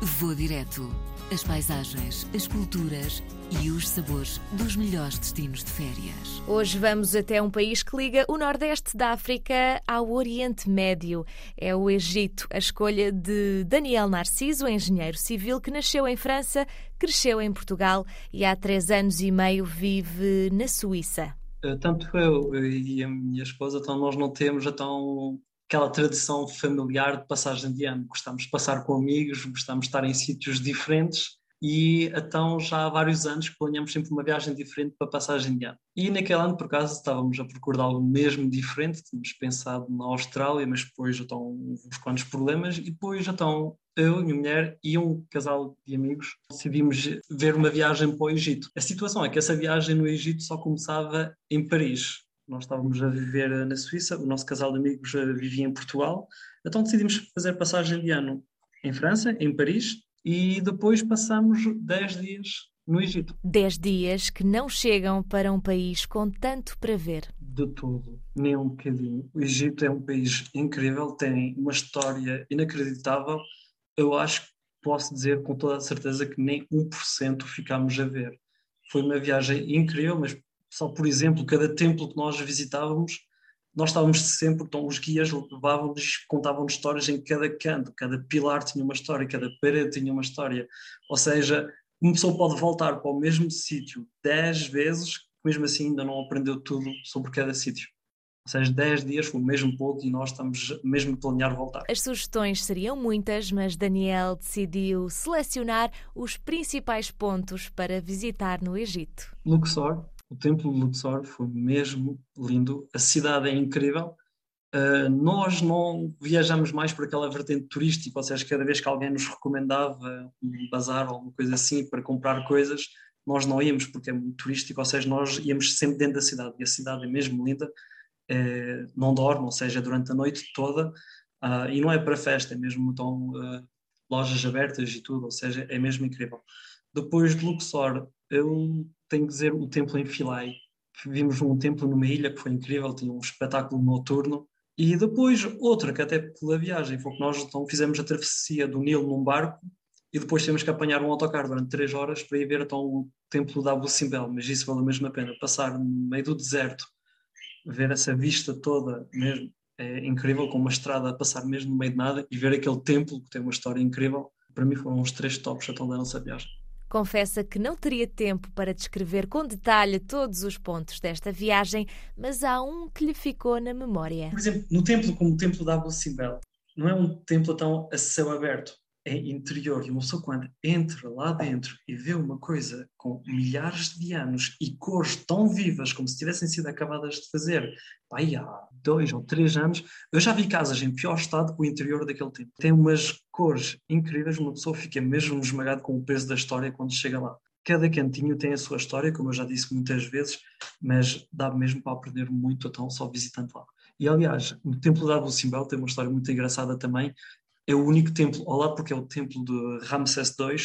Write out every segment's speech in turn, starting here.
Vou direto. As paisagens, as culturas e os sabores dos melhores destinos de férias. Hoje vamos até um país que liga o Nordeste da África ao Oriente Médio. É o Egito. A escolha de Daniel Narciso, engenheiro civil que nasceu em França, cresceu em Portugal e há três anos e meio vive na Suíça. Eh, tanto eu e a minha esposa, então nós não temos então aquela tradição familiar de passagem de ano. Gostamos de passar com amigos, gostamos de estar em sítios diferentes e então já há vários anos que planeamos sempre uma viagem diferente para passagem de ano. E naquele ano, por acaso, estávamos a procurar algo mesmo diferente, tínhamos pensado na Austrália, mas depois já estão uns quantos problemas, e depois já estão eu, minha mulher e um casal de amigos decidimos ver uma viagem para o Egito. A situação é que essa viagem no Egito só começava em Paris. Nós estávamos a viver na Suíça, o nosso casal de amigos vivia em Portugal, então decidimos fazer passagem de ano em França, em Paris, e depois passamos 10 dias no Egito. 10 dias que não chegam para um país com tanto para ver. De tudo, nem um bocadinho. O Egito é um país incrível, tem uma história inacreditável. Eu acho que posso dizer com toda a certeza que nem 1% ficámos a ver. Foi uma viagem incrível, mas só por exemplo, cada templo que nós visitávamos, nós estávamos sempre, então os guias levavam-nos, contavam-nos histórias em cada canto, cada pilar tinha uma história, cada parede tinha uma história. Ou seja, uma pessoa pode voltar para o mesmo sítio dez vezes, mesmo assim ainda não aprendeu tudo sobre cada sítio. Ou seja, 10 dias foi mesmo pouco e nós estamos mesmo a planear voltar. As sugestões seriam muitas, mas Daniel decidiu selecionar os principais pontos para visitar no Egito. Luxor, o templo de Luxor foi mesmo lindo, a cidade é incrível. Uh, nós não viajamos mais por aquela vertente turística, ou seja, cada vez que alguém nos recomendava um bazar ou alguma coisa assim para comprar coisas, nós não íamos porque é muito turístico, ou seja, nós íamos sempre dentro da cidade e a cidade é mesmo linda, é, não dorme, ou seja, durante a noite toda, uh, e não é para festa, é mesmo então uh, lojas abertas e tudo, ou seja, é mesmo incrível. Depois de Luxor, eu tenho que dizer o templo em Philae. Vimos um templo numa ilha que foi incrível, tinha um espetáculo noturno. E depois outra, que até pela viagem, foi que nós então fizemos a travessia do Nilo num barco e depois temos que apanhar um autocarro durante três horas para ir ver então o templo de Abu Simbel, mas isso vale a mesma pena, passar no meio do deserto, ver essa vista toda mesmo, é incrível, com uma estrada a passar mesmo no meio de nada e ver aquele templo que tem uma história incrível, para mim foram os três tops então da nossa viagem. Confessa que não teria tempo para descrever com detalhe todos os pontos desta viagem, mas há um que lhe ficou na memória. Por exemplo, no templo como o templo da Abu Simbel, não é um templo tão a céu aberto, é interior. E uma pessoa, quando entra lá dentro e vê uma coisa com milhares de anos e cores tão vivas como se tivessem sido acabadas de fazer pai, há dois ou três anos, eu já vi casas em pior estado que o interior daquele tempo. Tem umas cores incríveis, uma pessoa fica mesmo esmagado com o peso da história quando chega lá. Cada cantinho tem a sua história, como eu já disse muitas vezes, mas dá mesmo para aprender muito então só visitando lá. E aliás, o Templo de Abu Simbel tem uma história muito engraçada também, é o único templo lado, porque é o templo de Ramsés II,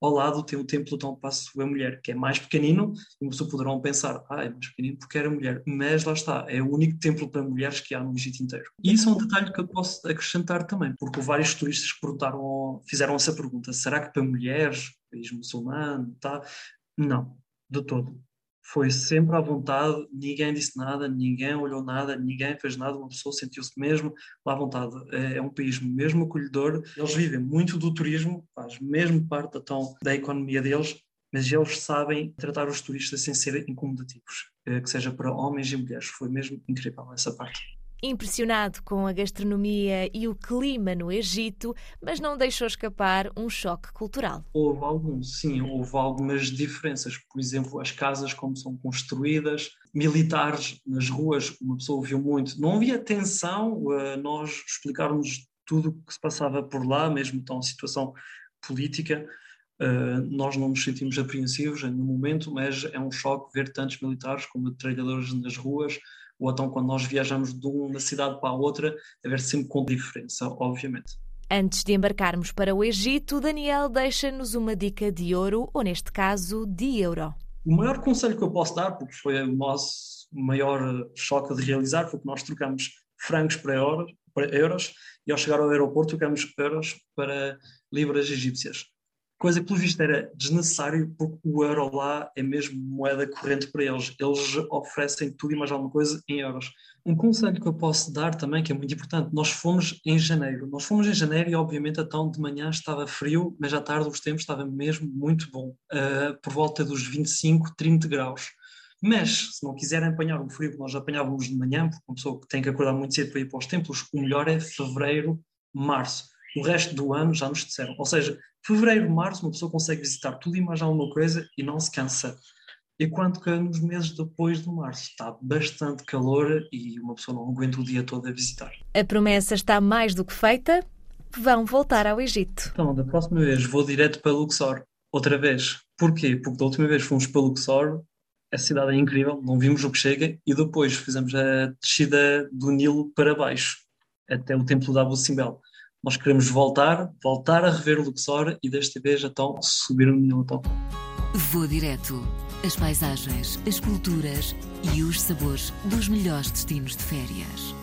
ao lado tem o templo de onde passa a mulher, que é mais pequenino, e uma pessoa poderão pensar, ah, é mais pequenino porque era mulher, mas lá está, é o único templo para mulheres que há no Egito inteiro. E isso é um detalhe que eu posso acrescentar também, porque vários turistas perguntaram, fizeram essa pergunta, será que para mulheres, país muçulmano, tá? Não, de todo foi sempre à vontade, ninguém disse nada, ninguém olhou nada, ninguém fez nada, uma pessoa sentiu-se mesmo à vontade. É, é, um país mesmo acolhedor, eles vivem muito do turismo, faz mesmo parte então, da economia deles, mas eles sabem tratar os turistas sem serem incomodativos, eh, que seja para homens e mulheres. Foi mesmo incrível essa parte. Impressionado com a gastronomia e o clima no Egito, mas não deixou escapar um choque cultural. Houve alguns, sim, houve algumas diferenças. Por exemplo, as casas como são construídas, militares nas ruas, uma pessoa viu muito. Não havia tensão, uh, nós explicarmos tudo o que se passava por lá, mesmo então situação política. Uh, nós não nos sentimos apreensivos no momento, mas é um choque ver tantos militares como trabalhadores nas ruas, ou então quando nós viajamos de uma cidade para a outra, haver sempre com diferença, obviamente. Antes de embarcarmos para o Egito, Daniel deixa-nos uma dica de ouro, ou neste caso, de euro. O maior conselho que eu posso dar, porque foi o nosso maior choque de realizar, foi que nós trocamos francos para euros, para euros e ao chegar ao aeroporto trocamos euros para libras egípcias. Coisa que, pelo visto, era desnecessário porque o euro lá é mesmo moeda corrente para eles. Eles oferecem tudo e mais alguma coisa em euros. Um conselho que eu posso dar também, que é muito importante, nós fomos em janeiro. Nós fomos em janeiro e, obviamente, então de manhã estava frio, mas à tarde os tempos estava mesmo muito bom, uh, por volta dos 25, 30 graus. Mas, se não quiserem apanhar o frio que nós apanhávamos de manhã, porque uma pessoa que tem que acordar muito cedo para ir para os templos, o melhor é fevereiro, março. O resto do ano já nos disseram. Ou seja, fevereiro, março, uma pessoa consegue visitar tudo e mais alguma coisa e não se cansa. Enquanto que nos meses depois de março está bastante calor e uma pessoa não aguenta o dia todo a visitar. A promessa está mais do que feita. Vão voltar ao Egito. Então, da próxima vez vou direto para Luxor. Outra vez. Porquê? Porque da última vez fomos para Luxor, a cidade é incrível, não vimos o que chega, e depois fizemos a descida do Nilo para baixo, até o templo de Abu Simbel. Nós queremos voltar, voltar a rever o Luxor e desta vez então subir no Nilo. Então. Vou direto. As paisagens, as culturas e os sabores dos melhores destinos de férias.